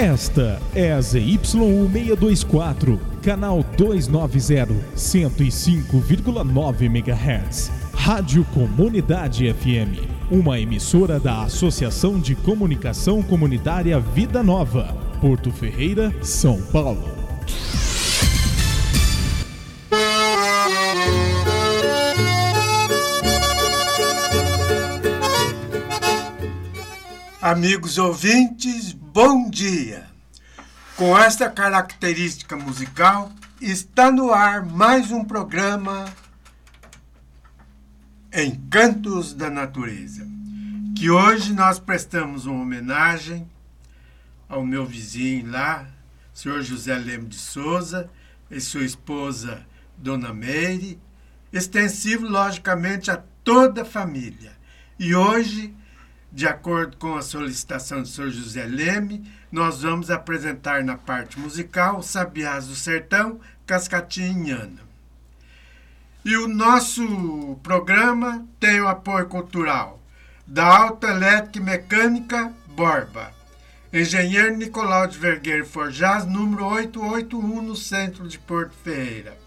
Esta é a ZYU624, canal 290, 105,9 MHz. Rádio Comunidade FM, uma emissora da Associação de Comunicação Comunitária Vida Nova, Porto Ferreira, São Paulo. Amigos ouvintes, bom dia! Com esta característica musical, está no ar mais um programa Encantos da Natureza, que hoje nós prestamos uma homenagem ao meu vizinho lá, senhor José Leme de Souza, e sua esposa, Dona Meire, extensivo, logicamente, a toda a família. E hoje de acordo com a solicitação do Sr. José Leme, nós vamos apresentar na parte musical Sabiás do Sertão, Cascatinhana. E o nosso programa tem o apoio cultural da Autoelétrica Mecânica Borba, Engenheiro Nicolau de Vergueiro Forjaz, número 881, no centro de Porto Ferreira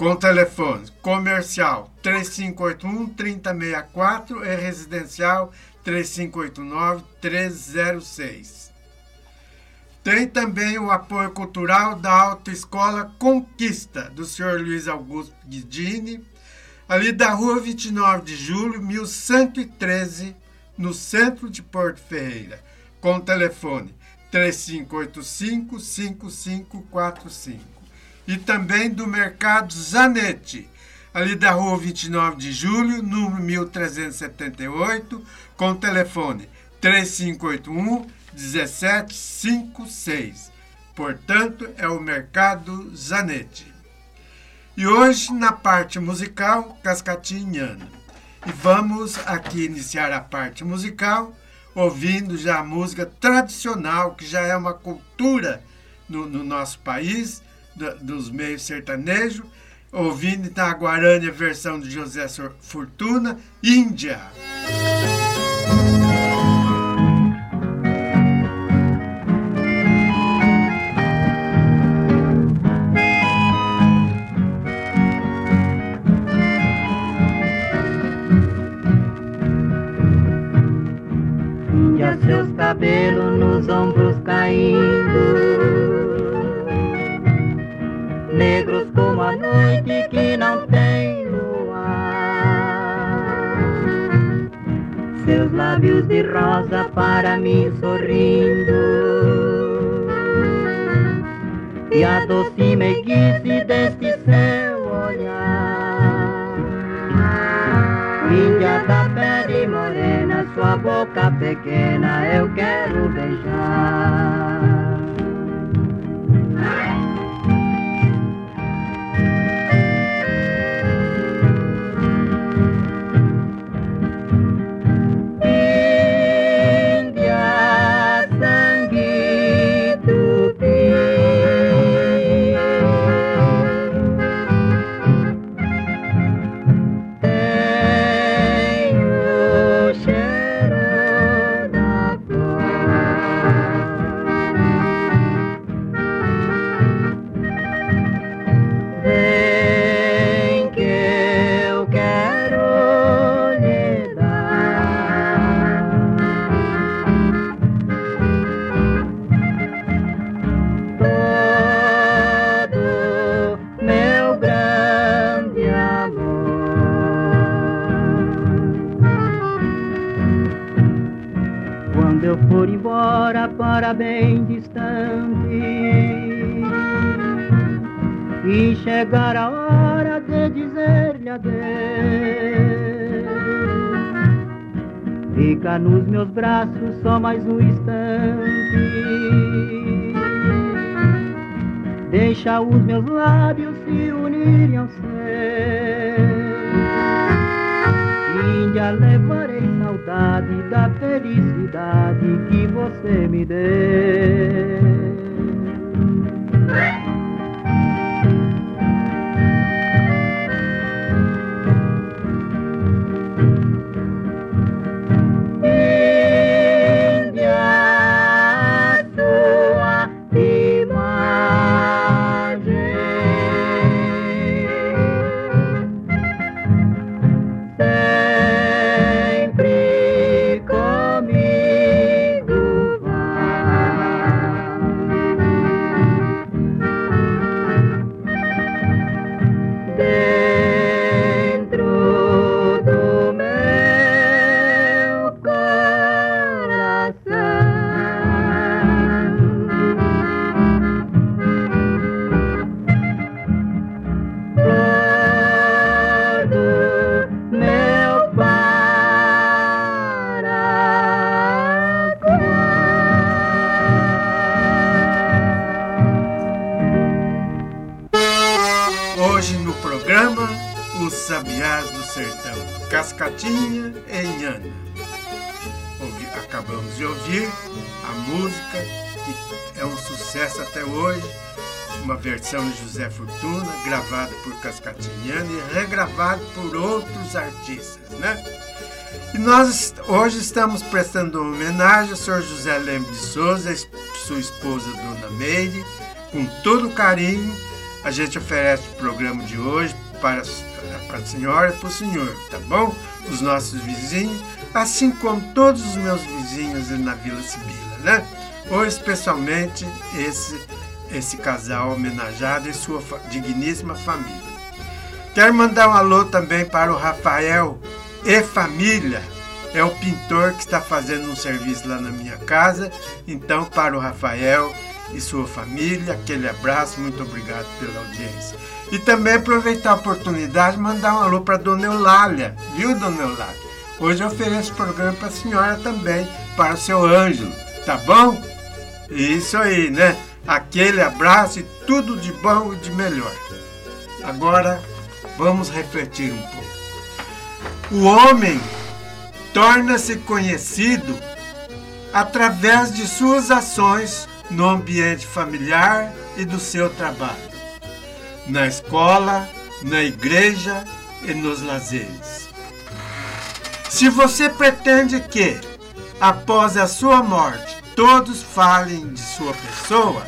com telefone comercial 3581 3064 e residencial 3589 306. Tem também o apoio cultural da Autoescola Conquista, do senhor Luiz Augusto Guidini, ali da rua 29 de julho, 1113, no centro de Porto Ferreira, com telefone 3585 5545 e também do Mercado Zanetti, ali da rua 29 de julho, número 1378, com telefone 3581 1756. Portanto, é o Mercado Zanetti. E hoje, na parte musical, Cascatinhana. E vamos aqui iniciar a parte musical ouvindo já a música tradicional, que já é uma cultura no, no nosso país, dos meios sertanejos, ouvindo Itaguarani a versão de José Fortuna, Índia. Índia, seus cabelos nos ombros caindo negros como a noite que não tem luar. Seus lábios de rosa para mim sorrindo. E a doce meiguice deste seu olhar. Índia da pele morena, sua boca pequena eu quero beijar. José Fortuna, gravada por Cascatinhana e regravada por outros artistas, né? E nós hoje estamos prestando homenagem ao senhor José Leme de Souza, sua esposa Dona Meire, com todo carinho. A gente oferece o programa de hoje para, para a senhora e para o senhor, tá bom? Os nossos vizinhos, assim como todos os meus vizinhos na Vila Sibila, né? Ou especialmente esse, esse casal homenageado e sua digníssima família. Quero mandar um alô também para o Rafael e família. É o pintor que está fazendo um serviço lá na minha casa. Então, para o Rafael e sua família, aquele abraço, muito obrigado pela audiência. E também aproveitar a oportunidade de mandar um alô para Dona Eulália, viu, Dona Eulália? Hoje eu ofereço programa para a senhora também, para o seu Ângelo, tá bom? Isso aí, né? Aquele abraço e tudo de bom e de melhor. Agora, vamos refletir um pouco. O homem torna-se conhecido através de suas ações no ambiente familiar e do seu trabalho, na escola, na igreja e nos lazeres. Se você pretende que, após a sua morte, todos falem de sua pessoa,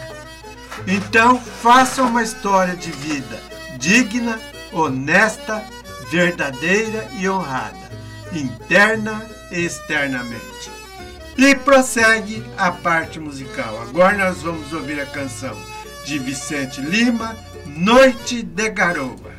então faça uma história de vida digna, honesta verdadeira e honrada, interna e externamente. E prossegue a parte musical. Agora nós vamos ouvir a canção de Vicente Lima, Noite de Garoa.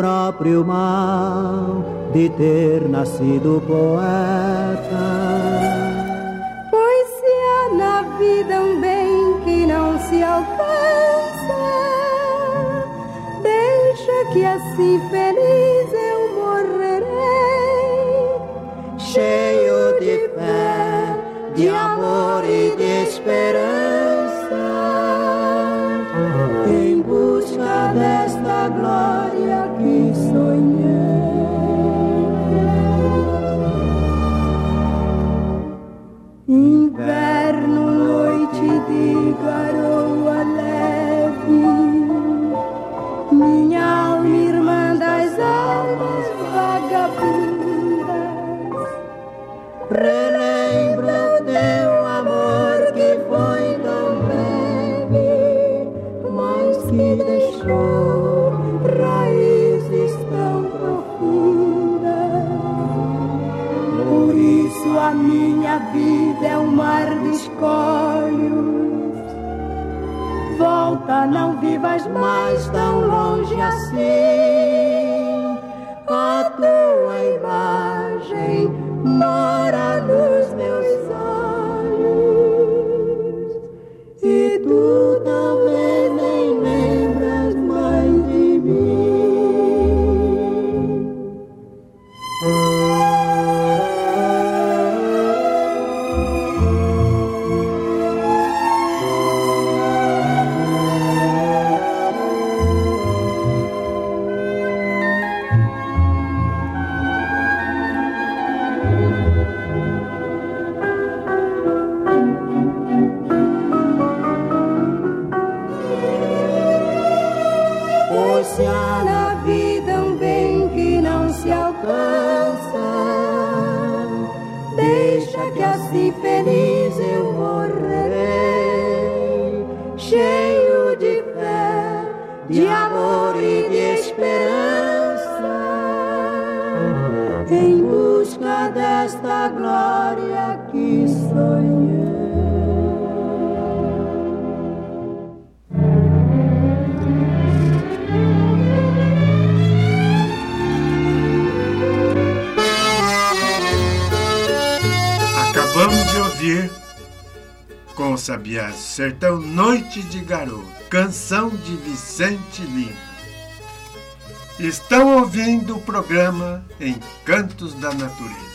Próprio mal de ter nascido poeta. Pois se há na vida um bem que não se alcança, deixa que assim Relembro teu amor que foi tão breve, mas que deixou raízes tão profundas. Por isso a minha vida é um mar de escolhos. Volta, não vivas mais tão longe assim. Sabiás Sertão Noite de Garoto, canção de Vicente Lima. Estão ouvindo o programa Encantos da Natureza.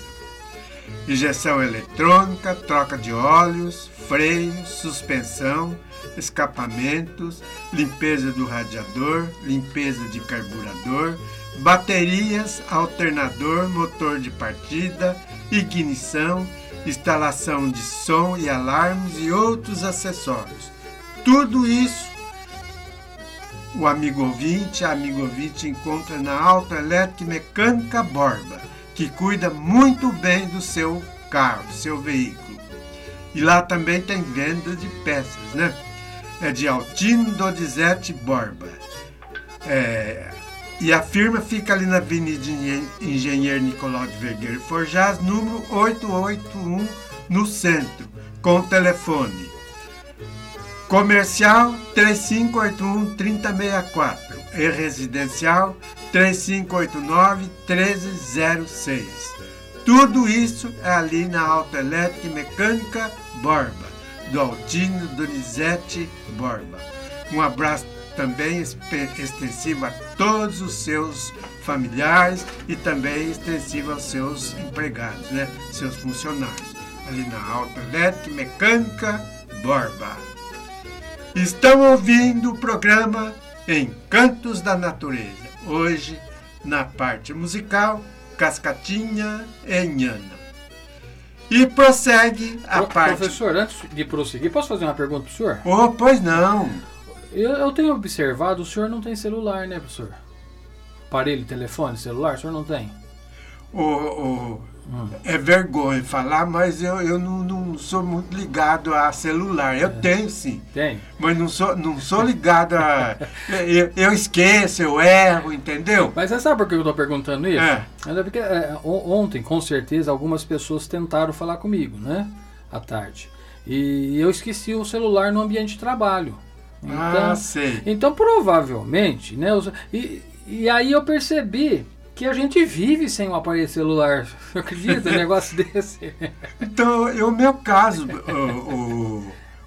Injeção eletrônica, troca de óleos, freios, suspensão, escapamentos, limpeza do radiador, limpeza de carburador, baterias, alternador, motor de partida, ignição, instalação de som e alarmes e outros acessórios. Tudo isso o amigo ouvinte, a amigo ouvinte encontra na Autoelétrica Mecânica Borba, que cuida muito bem do seu carro, do seu veículo. E lá também tem venda de peças, né? É de Altino Donizete Borba. É, e a firma fica ali na Avenida Engenheiro Nicolau de Vergueiro Forjaz, número 881, no centro, com telefone Comercial 3581 3064 e residencial 3589 1306. Tudo isso é ali na Autoelétrica e Mecânica Borba, do Altino Donizete Borba. Um abraço também extensivo a todos os seus familiares e também extensivo aos seus empregados, né? seus funcionários. Ali na Autoelétrica e Mecânica Borba. Estão ouvindo o programa Encantos da Natureza. Hoje, na parte musical, Cascatinha e Nhana. E prossegue a Pro, parte. Professor, antes de prosseguir, posso fazer uma pergunta para o senhor? Oh, pois não. Eu, eu tenho observado, o senhor não tem celular, né, professor? Aparelho, telefone, celular, o senhor não tem? O, o, é vergonha falar, mas eu, eu não, não sou muito ligado a celular. Eu tenho sim. Tem. Mas não sou, não sou ligado a. eu, eu esqueço, eu erro, entendeu? Mas você sabe por que eu estou perguntando isso? É. É porque é, on- ontem, com certeza, algumas pessoas tentaram falar comigo, né? À tarde. E eu esqueci o celular no ambiente de trabalho. Então, ah, sei. então provavelmente, né? os- E, e aí eu percebi que a gente vive sem um aparelho celular. Você acredita? Um negócio desse. Então, é o meu caso, o,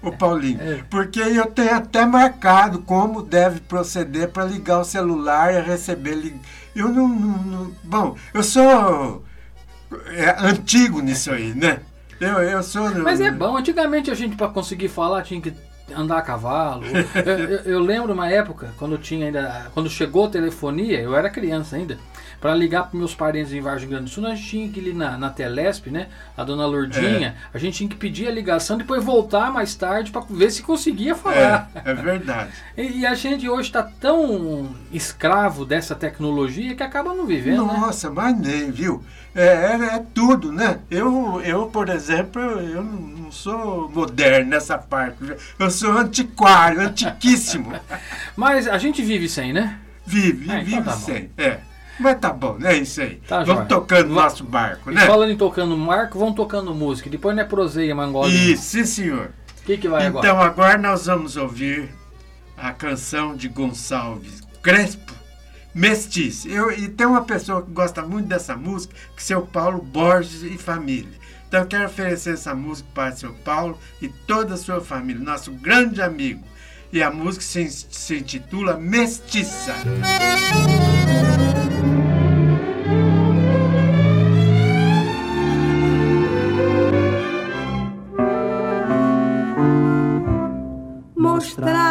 o, o Paulinho, É. porque eu tenho até marcado como deve proceder para ligar o celular e receber. lig- Eu não, não- não- Bom, eu sou é, antigo nisso aí, né? Eu, eu sou. Mas é bom. Antigamente a gente, para conseguir falar, tinha que andar a cavalo. eu, eu- eu lembro uma época, quando tinha ainda. Quando chegou a telefonia, eu era criança ainda. Para ligar para meus parentes em Vargem Grande do Sul, nós tinha que ir na, na Telesp, né? A dona Lourdinha, a gente tinha que pedir a ligação, depois voltar mais tarde para ver se conseguia falar. É, é verdade. E, e a gente hoje está tão escravo dessa tecnologia que acaba não vivendo, né? Nossa, mas nem, viu? É, é, é tudo, né? Eu, eu, por exemplo, eu não sou moderno nessa parte. Eu sou antiquário, antiquíssimo. Mas a gente vive sem, né? Vive, É, então vive tá bom. sem. É. Mas tá bom, é isso aí. Tá, Vamos joia. tocando Va- nosso barco, E né? falando em tocando marco, vão tocando música. Depois não é proseia, mangola. Isso, sim, senhor. O que, que vai agora? Então agora nós vamos ouvir a canção de Gonçalves Crespo, Mestiço. Eu, e tem uma pessoa que gosta muito dessa música, que é seu Paulo Borges e família. Então eu quero oferecer essa música para seu Paulo e toda a sua família, nosso grande amigo. E a música se, se intitula Mestiça. Mostraram-me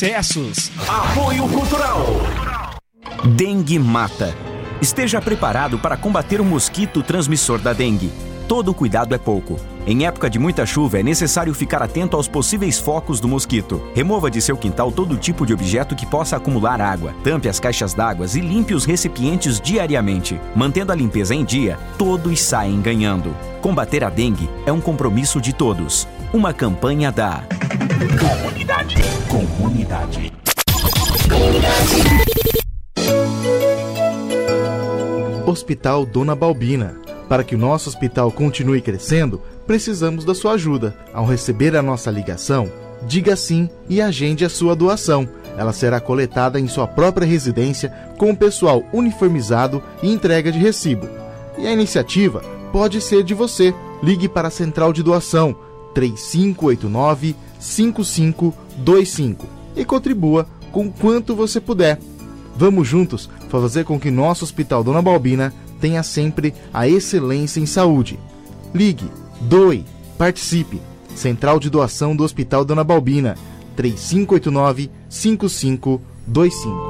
sucessos. Apoio Cultural. Dengue mata. Esteja preparado para combater o mosquito transmissor da dengue. Todo cuidado é pouco. Em época de muita chuva, é necessário ficar atento aos possíveis focos do mosquito. Remova de seu quintal todo tipo de objeto que possa acumular água. Tampe as caixas d'água e limpe os recipientes diariamente. Mantendo a limpeza em dia, todos saem ganhando. Combater a dengue é um compromisso de todos. Uma campanha da Comunidade. Hospital Dona Balbina. Para que o nosso hospital continue crescendo, precisamos da sua ajuda. Ao receber a nossa ligação, diga sim e agende a sua doação. Ela será coletada em sua própria residência com o pessoal uniformizado e entrega de recibo. E a iniciativa pode ser de você. Ligue para a Central de Doação 3589 5525 e contribua com quanto você puder. Vamos juntos fazer com que nosso Hospital Dona Balbina tenha sempre a excelência em saúde. Ligue, doe, participe. Central de Doação do Hospital Dona Balbina 3589 5525.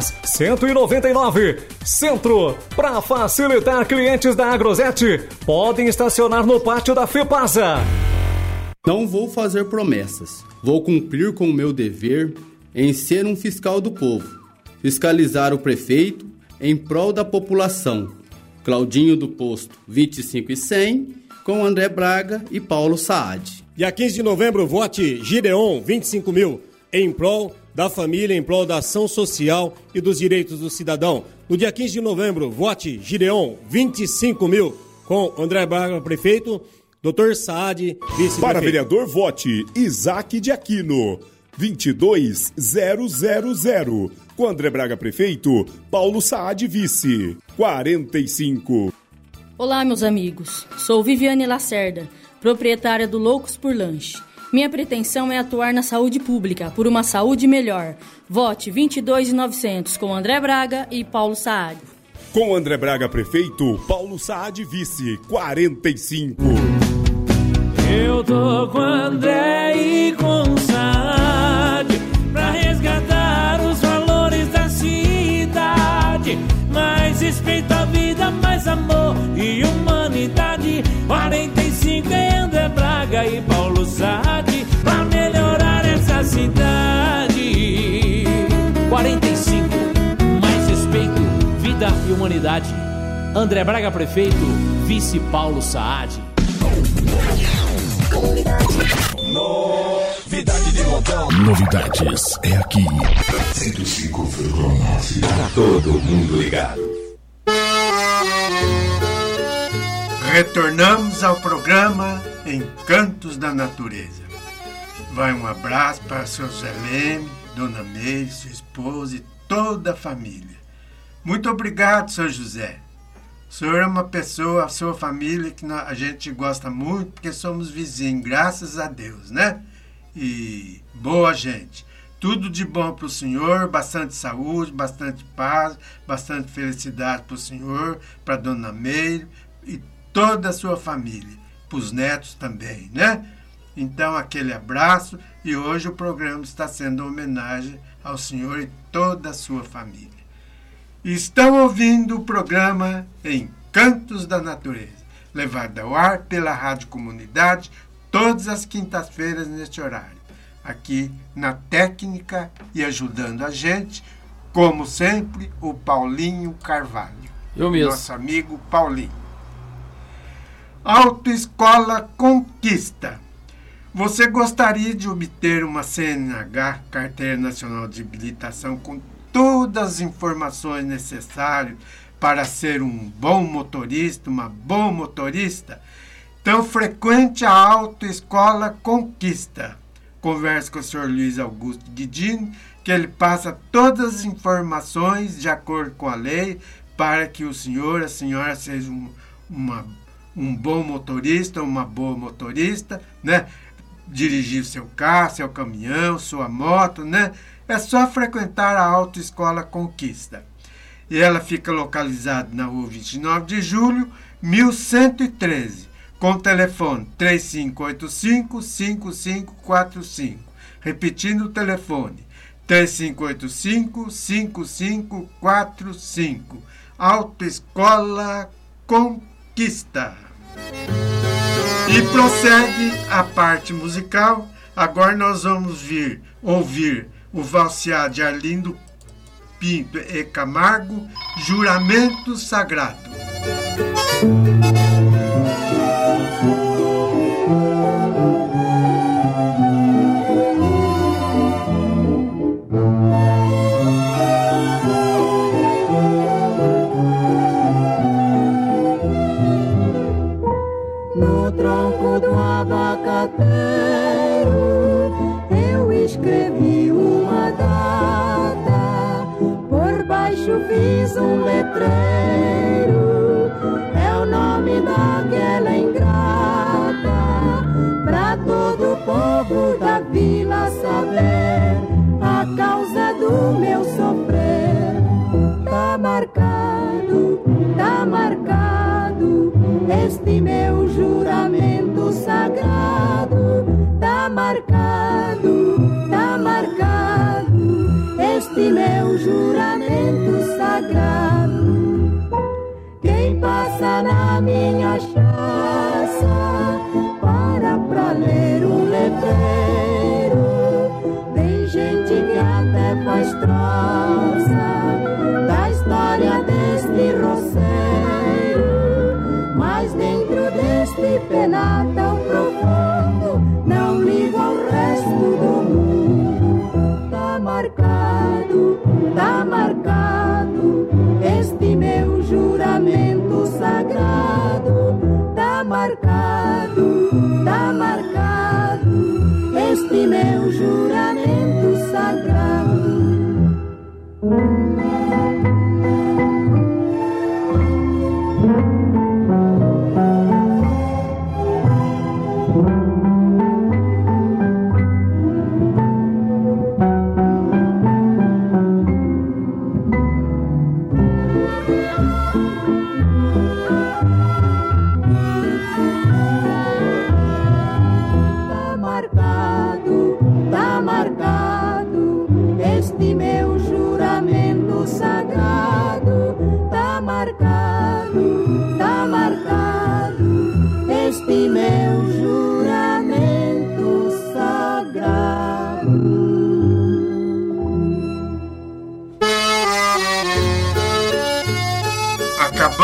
Forjás, 199, Centro. Para facilitar clientes da Agrosete, podem estacionar no pátio da Fepasa. Não vou fazer promessas. Vou cumprir com o meu dever em ser um fiscal do povo. Fiscalizar o prefeito em prol da população. Claudinho do Posto 25 e 100, com André Braga e Paulo Saad. Dia 15 de novembro, vote Gideon 25 mil em prol da família, em prol da ação social e dos direitos do cidadão. No dia 15 de novembro, vote Gideon 25 mil com André Braga, prefeito, Dr. Saad, vice-prefeito. Para vereador, vote Isaac de Aquino 22000. Com André Braga, prefeito, Paulo Saad, vice 45. Olá, meus amigos. Sou Viviane Lacerda, proprietária do Loucos por Lanche. Minha pretensão é atuar na saúde pública por uma saúde melhor. Vote 22,900 com André Braga e Paulo Saad. Com André Braga, prefeito, Paulo Saad, vice 45. Eu tô com André e com Saad pra resgatar os valores da cidade. Mais respeito à vida, mais amor e humanidade. 45 é André Braga e Paulo humanidade. André Braga prefeito, vice Paulo Saad. Novidade de montão. Novidades é aqui. 105,9. Tá todo mundo ligado. Retornamos ao programa Encantos da Natureza. Vai um abraço para seu Zé Leme, Dona Meire, sua esposa e toda a família. Muito obrigado, seu José. O senhor é uma pessoa, a sua família, que a gente gosta muito, porque somos vizinhos, graças a Deus, né? E boa gente. Tudo de bom para o senhor, bastante saúde, bastante paz, bastante felicidade para o senhor, para Dona Meire e toda a sua família, para os netos também, né? Então, aquele abraço e hoje o programa está sendo homenagem ao senhor e toda a sua família. Estão ouvindo o programa Encantos da Natureza, levado ao ar pela Rádio Comunidade todas as quintas-feiras neste horário. Aqui na técnica e ajudando a gente, como sempre, o Paulinho Carvalho. Eu mesmo. Nosso amigo Paulinho. Autoescola Conquista. Você gostaria de obter uma CNH, Carteira Nacional de Habilitação, com todas as informações necessárias para ser um bom motorista, uma boa motorista? Então, frequente a Autoescola Conquista. Converse com o senhor Luiz Augusto Guidini, que ele passa todas as informações de acordo com a lei para que o senhor, a senhora seja um, uma, um bom motorista, uma boa motorista, né? Dirigir seu carro, seu caminhão, sua moto, né? É só frequentar a Autoescola Conquista. E ela fica localizada na rua 29 de julho, 1113 com o telefone 3585-5545. Repetindo o telefone 3585-5545. Autoescola Conquista. E prossegue a parte musical. Agora nós vamos vir ouvir o valsear de Arlindo Pinto e Camargo, Juramento Sagrado.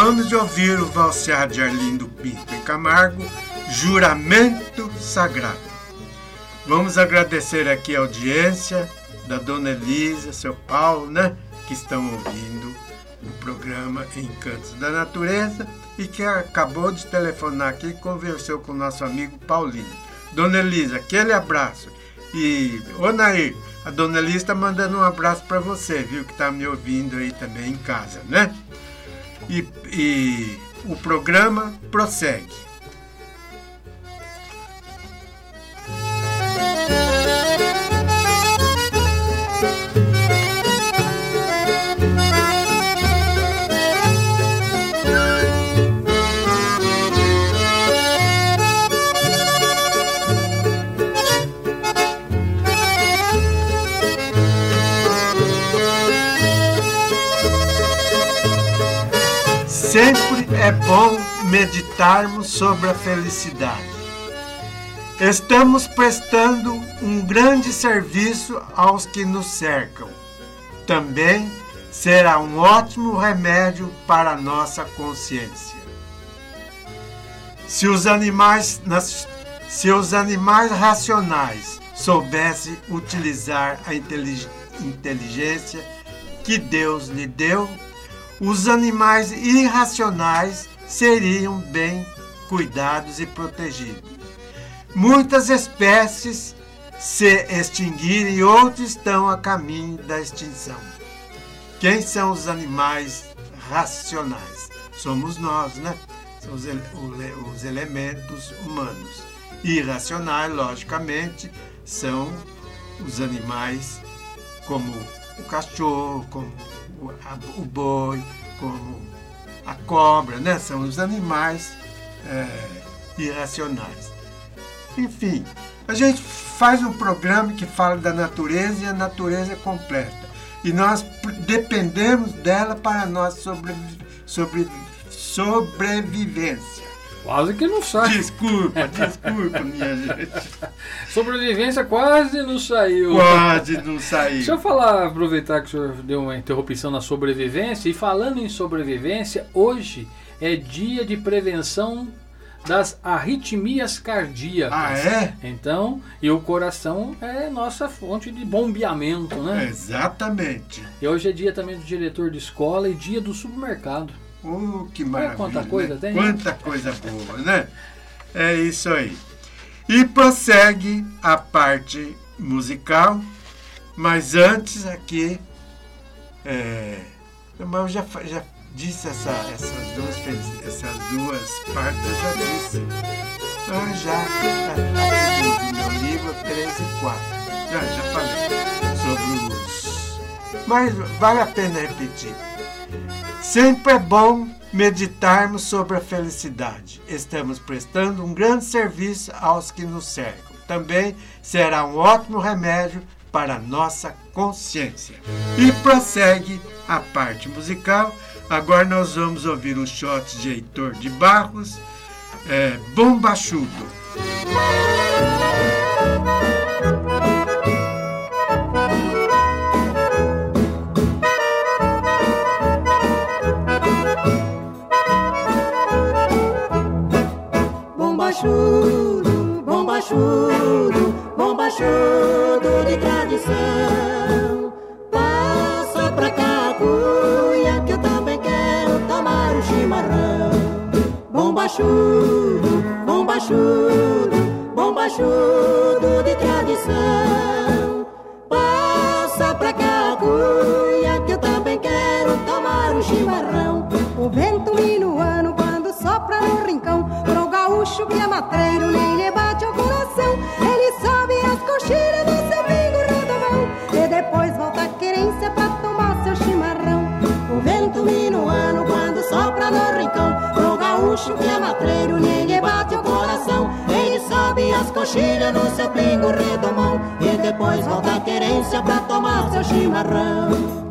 Acabamos de ouvir o valsear de Arlindo Pinto e Camargo, Juramento Sagrado. Vamos agradecer aqui a audiência da Dona Elisa, seu Paulo, né? Que estão ouvindo o programa Encantos da Natureza e que acabou de telefonar aqui e conversou com o nosso amigo Paulinho. Dona Elisa, aquele abraço. E, ô Nair, a Dona Elisa está mandando um abraço para você, viu? Que está me ouvindo aí também em casa, né? E, e o programa prossegue. Sempre é bom meditarmos sobre a felicidade. Estamos prestando um grande serviço aos que nos cercam. Também será um ótimo remédio para a nossa consciência. Se os animais, se os animais racionais soubessem utilizar a intelig- inteligência que Deus lhe deu, os animais irracionais seriam bem cuidados e protegidos. Muitas espécies se extinguiram e outras estão a caminho da extinção. Quem são os animais racionais? Somos nós, né? São os, os elementos humanos. Irracionais, logicamente, são os animais como o cachorro, como o, a- o boi, como a cobra, né? São os animais é, irracionais. Enfim, a gente faz um programa que fala da natureza e a natureza é completa. E nós dependemos dela para a nossa sobre- sobrevivência. Quase que não sai. Desculpa, desculpa, minha gente. Sobrevivência quase não saiu. Quase não saiu. Deixa eu falar, aproveitar que o senhor deu uma interrupção na sobrevivência. E falando em sobrevivência, hoje é dia de prevenção das arritmias cardíacas. Ah, é? Então, e o coração é nossa fonte de bombeamento, né? Exatamente. E hoje é dia também do diretor de escola e dia do supermercado. Oh, que Olha maravilha. quanta coisa né? tem. Quanta coisa boa, né? É isso aí. E prossegue a parte musical, mas antes aqui é, eu já, já disse essa, essas, duas, essas duas partes, eu já disse. Ah, já, no, no meu livro 13 e 4. Já, já falei sobre os. Mas vale a pena repetir. Sempre é bom meditarmos sobre a felicidade. Estamos prestando um grande serviço aos que nos cercam. Também será um ótimo remédio para nossa consciência. E prossegue a parte musical. Agora nós vamos ouvir os shots de Heitor de Barros, é, Bombachudo. Bombachudo, bombachudo, bombachudo de tradição. Passa pra cá, cuia, que eu também quero tomar um chimarrão. Bombachudo, bombachudo, bombachudo de tradição. Passa pra cá, cuia, que eu também quero tomar um chimarrão. Gaúcho que é matreiro nem lhe bate ao coração. Ele sobe as coxilhas do seu bingo rodomão E depois volta a querência pra tomar seu chimarrão. O vento minuano quando sopra no rincão. Pro gaúcho que é matreiro nem lhe bate o coração. Ele sobe as coxilhas no seu pingo redomão. E depois volta a querência pra tomar seu chimarrão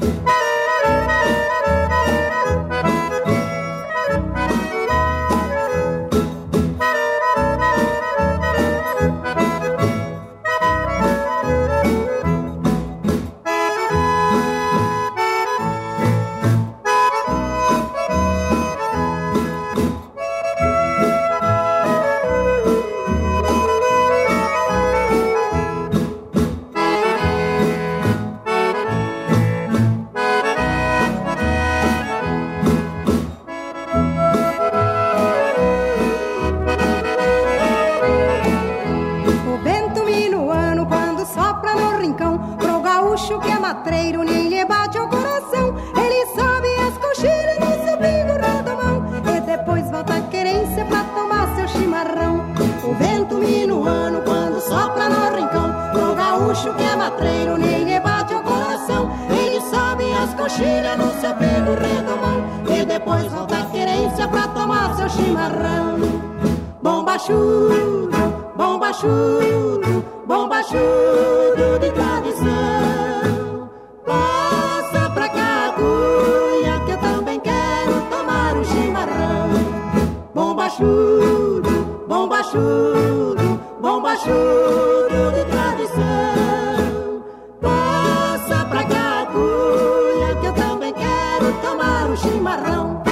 tomar chimarrão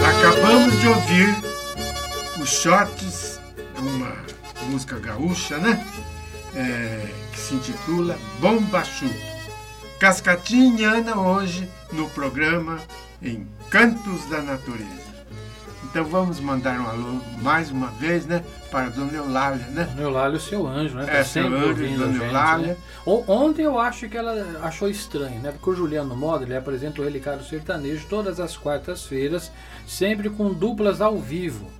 Acabamos de ouvir os shots, uma música gaúcha, né? É, que se intitula Bombachudo. Cascatinha e Ana hoje no programa Encantos da Natureza. Então vamos mandar um alô mais uma vez, né? Para Dona Eulália, né? Dona Eulália, o seu anjo, né? Tá É, seu anjo, Dona gente, Eulália. né? Ontem eu acho que ela achou estranho, né? Porque o Juliano Moda, ele apresenta o Relicário Sertanejo todas as quartas-feiras, sempre com duplas ao vivo.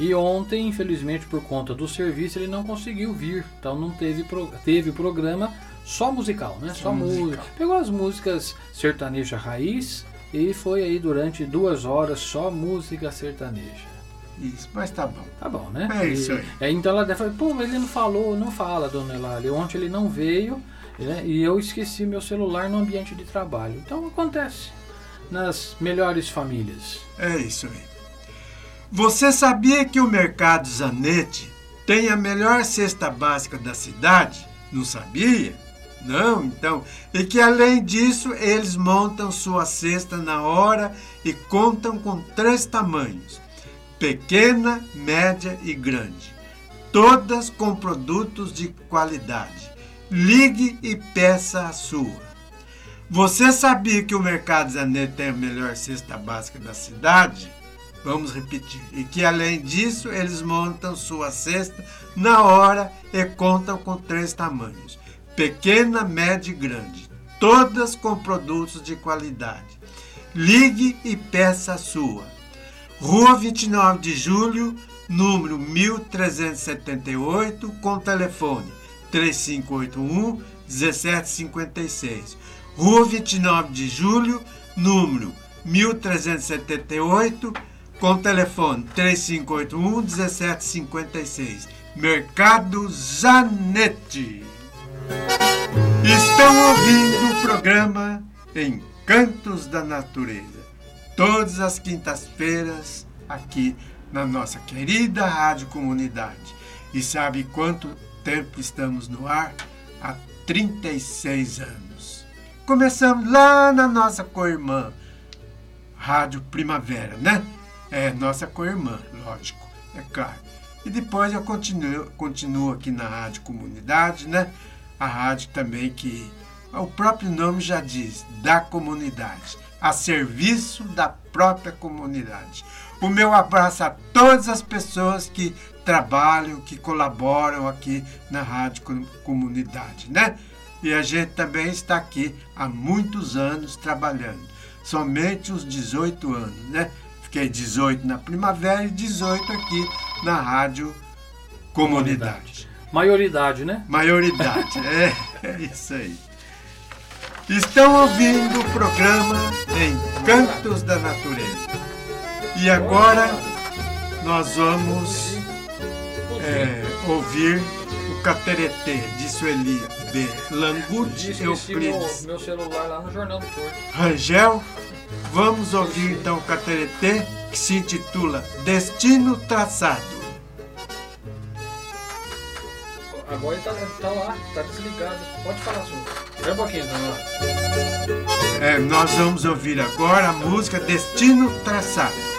E ontem, infelizmente, por conta do serviço, ele não conseguiu vir. Então não teve, pro- teve programa só musical, né? Só, Só música. Pegou as músicas sertaneja raiz e foi aí durante duas horas só música sertaneja. Isso, mas tá bom. Tá bom, né? É E- isso aí. é, então ela falar, pô, mas ele não falou, não fala, dona Eulália. Ontem ele não veio né, e eu esqueci meu celular no ambiente de trabalho. Então acontece nas melhores famílias. É isso aí. Você sabia que o Mercado Zanetti tem a melhor cesta básica da cidade? Não sabia? Não, então. E que além disso, eles montam sua cesta na hora e contam com três tamanhos: pequena, média e grande. Todas com produtos de qualidade. Ligue e peça a sua. Você sabia que o Mercado Zanetti tem a melhor cesta básica da cidade? Vamos repetir. E que além disso, eles montam sua cesta na hora e contam com três tamanhos: pequena, média e grande. todas com produtos de qualidade. Ligue e peça a sua. Rua 29 de Julho, número 1378, com telefone 3581 1756. Rua 29 de Julho, número 1378, com telefone 3581 1756. Mercado Zanete. Estão ouvindo o programa Encantos da Natureza, todas as quintas-feiras, aqui na nossa querida Rádio Comunidade. E sabe quanto tempo estamos no ar? Há 36 anos. Começamos lá na nossa co-irmã, Rádio Primavera, né? É nossa co-irmã, lógico, é claro. E depois eu continuo, continuo aqui na Rádio Comunidade, né? A rádio também que o próprio nome já diz, da comunidade, a serviço da própria comunidade. O meu abraço a todas as pessoas que trabalham, que colaboram aqui na Rádio Comunidade, né? E a gente também está aqui há muitos anos trabalhando. Somente os 18 anos, né? Fiquei 18 na primavera e 18 aqui na Rádio Comunidade. Maioridade, né? Maioridade, é, é isso aí. Estão ouvindo o programa Encantos da Natureza. E agora nós vamos é, ouvir o Cateretê de Sueli B. Meu, Euclides. meu celular lá no Jornal do Porto. Rangel, vamos ouvir então o Cateretê que se intitula Destino Traçado. Agora ele tá, tá lá, tá desligado. Pode falar, senhor. Espera um pouquinho, lá. É, nós vamos ouvir agora a música Destino Traçado.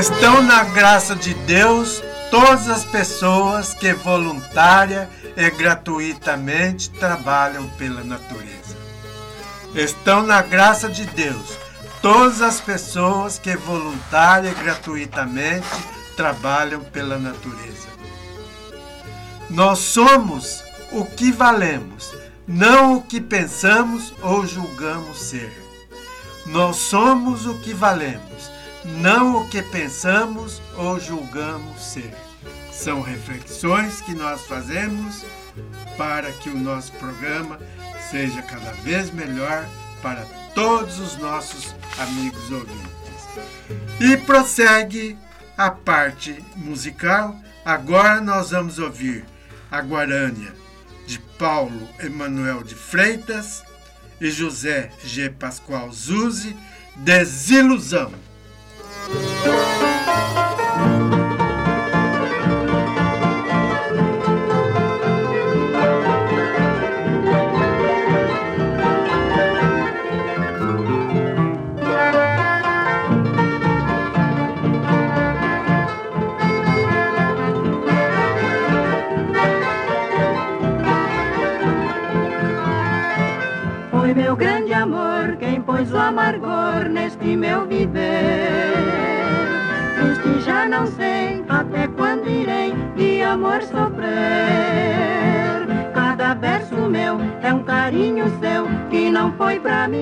Estão na graça de Deus todas as pessoas que voluntária e gratuitamente trabalham pela natureza. Estão na graça de Deus todas as pessoas que voluntária e gratuitamente trabalham pela natureza. Nós somos o que valemos, não o que pensamos ou julgamos ser. Nós somos o que valemos, não o que pensamos ou julgamos ser. São reflexões que nós fazemos para que o nosso programa seja cada vez melhor para todos os nossos amigos ouvintes. E prossegue a parte musical. Agora nós vamos ouvir a Guarânia de Paulo Emanuel de Freitas e José G. Pascoal Zuzzi, Desilusão. Meu grande pôs o amargor neste meu viver. Triste já não sei até quando irei de amor sofrer. Cada verso meu é um carinho seu que não foi pra mim.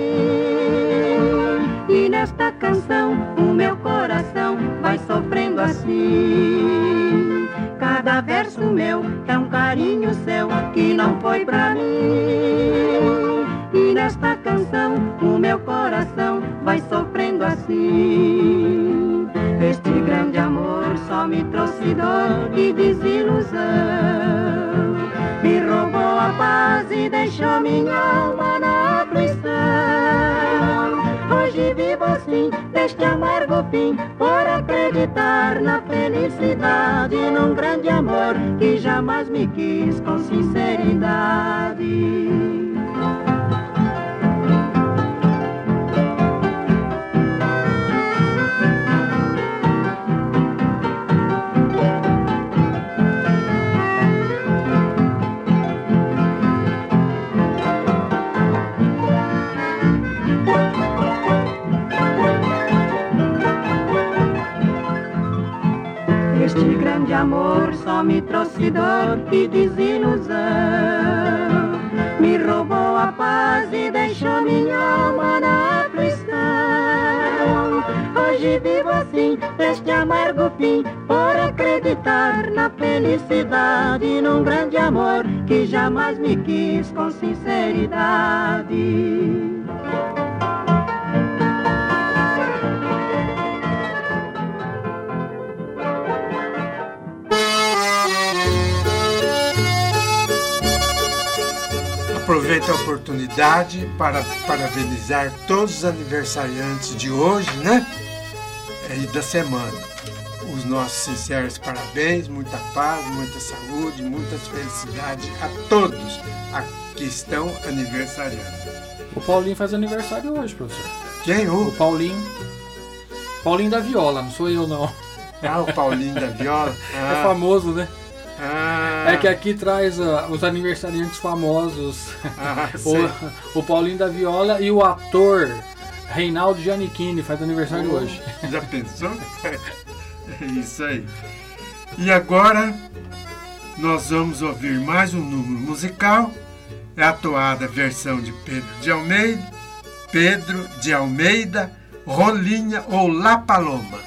E nesta canção o meu coração vai sofrendo assim. Cada verso meu é um carinho seu que não foi pra mim. E nesta assim. Este grande amor só me trouxe dor e desilusão. Me roubou a paz e deixou minha alma na aflição. Hoje vivo assim, deste amargo fim, por acreditar na felicidade, num grande amor que jamais me quis com sinceridade. Amor só me trouxe dor e desilusão. Me roubou a paz e deixou minha alma na aflição. Hoje vivo assim, este amargo fim, por acreditar na felicidade, num grande amor que jamais me quis com sinceridade. Aproveito a oportunidade para parabenizar todos os aniversariantes de hoje, né? E da semana. Os nossos sinceros parabéns, muita paz, muita saúde, muitas felicidades a todos a que estão aniversariando. O Paulinho faz aniversário hoje, professor. Quem? O? O Paulinho. Paulinho da Viola, não sou eu não. Ah, o Paulinho da Viola. É Ah, famoso, né? Ah, É que aqui traz ah, os aniversariantes famosos. Ah, o, o Paulinho da Viola e o ator Reinaldo Giannichini faz aniversário Oh, hoje. Já pensou? É isso aí. E agora nós vamos ouvir mais um número musical. É a toada versão de Pedro de Almeida, Pedro de Almeida, Rolinha ou La Paloma.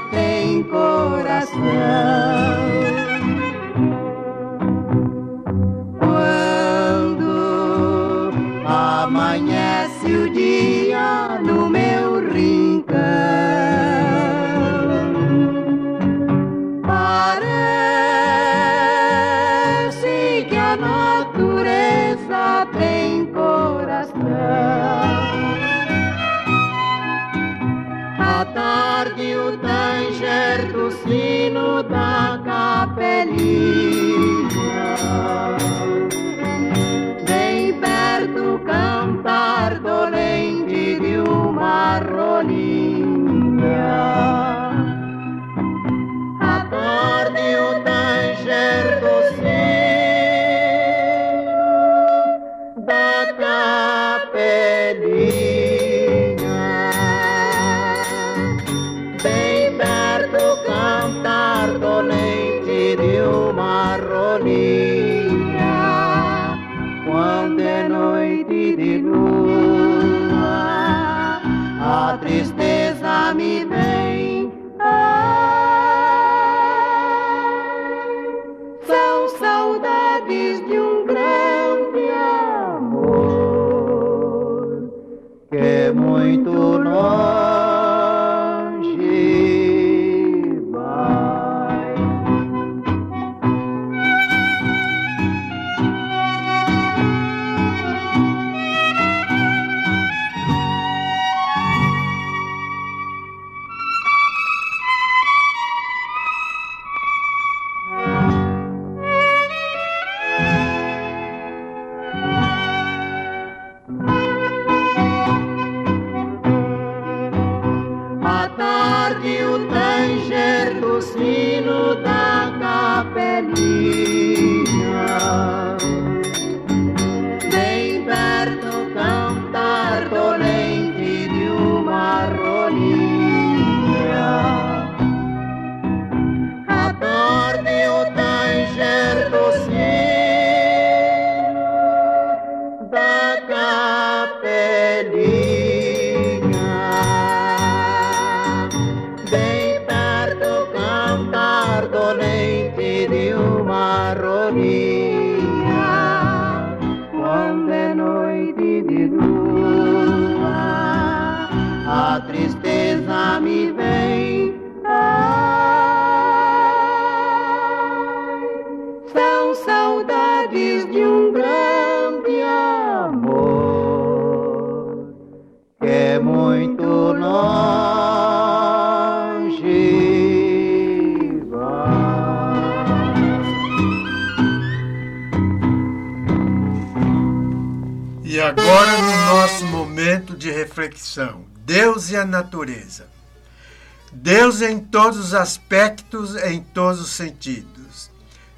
tem coração. Todos os aspectos, em todos os sentidos.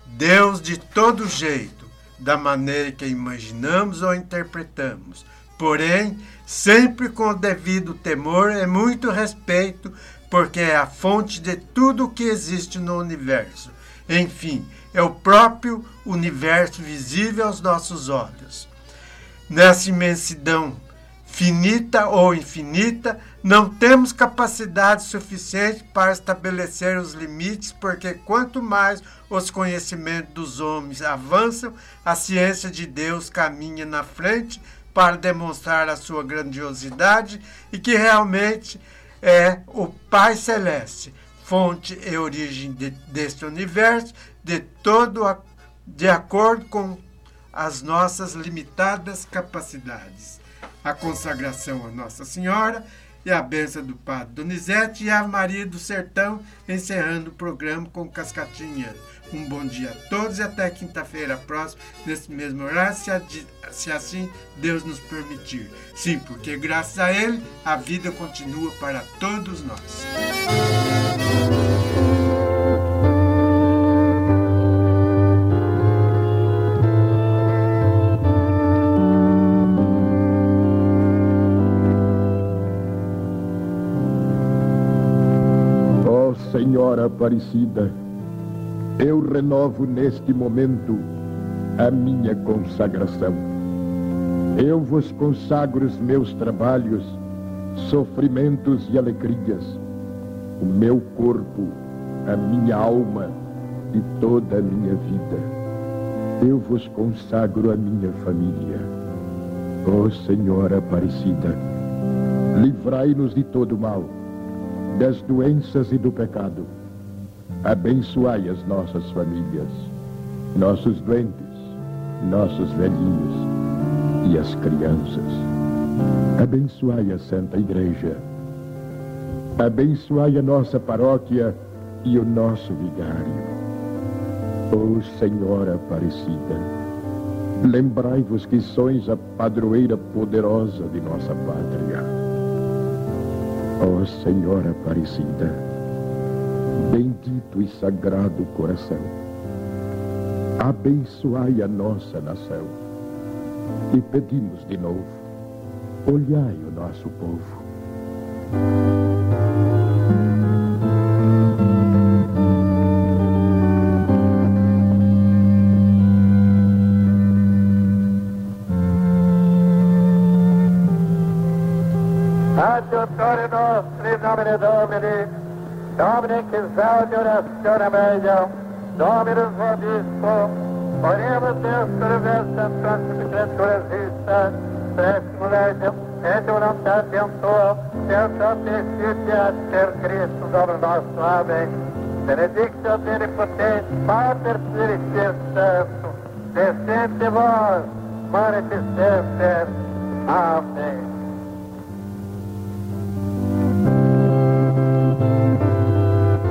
Deus de todo jeito, da maneira que imaginamos ou interpretamos. Porém, sempre com o devido temor e muito respeito, porque é a fonte de tudo o que existe no universo. Enfim, é o próprio universo visível aos nossos olhos. Nessa imensidão finita ou infinita, não temos capacidade suficiente para estabelecer os limites, porque quanto mais os conhecimentos dos homens avançam, a ciência de Deus caminha na frente para demonstrar a sua grandiosidade e que realmente é o Pai Celeste, fonte e origem de, deste universo, de todo a, de acordo com as nossas limitadas capacidades. A consagração a Nossa Senhora e a benção do Padre Donizete e a Maria do Sertão, encerrando o programa com Cascatinha. Um bom dia a todos e até quinta-feira próxima, nesse mesmo horário, se, se assim Deus nos permitir. Sim, porque graças a Ele a vida continua para todos nós. Ó Senhora Aparecida, eu renovo neste momento a minha consagração. Eu vos consagro os meus trabalhos, sofrimentos e alegrias, o meu corpo a minha alma e toda a minha vida. Eu vos consagro a minha família. Ó Senhora Aparecida, livrai-nos de todo mal, das doenças e do pecado. Abençoai as nossas famílias, nossos doentes, nossos velhinhos e as crianças. Abençoai a Santa Igreja. Abençoai a nossa paróquia e o nosso vigário. Ó Senhora Aparecida, lembrai-vos que sois a padroeira poderosa de nossa pátria. Ó Senhora Aparecida, bendito e sagrado coração, abençoai a nossa nação. E pedimos de novo, olhai o nosso povo. Nomine Domini, Domine che salvio nazione meglio, Dominus vobisco, Oremos Deus per vestem sanctificentur resista, Preximo legem, et voluntatem tua, per satisficia per Cristo Domino nostro. Amém. Benedictio Omnipotens, Pater Spiritus Sanctus, descende vos, manifestentes. Amém.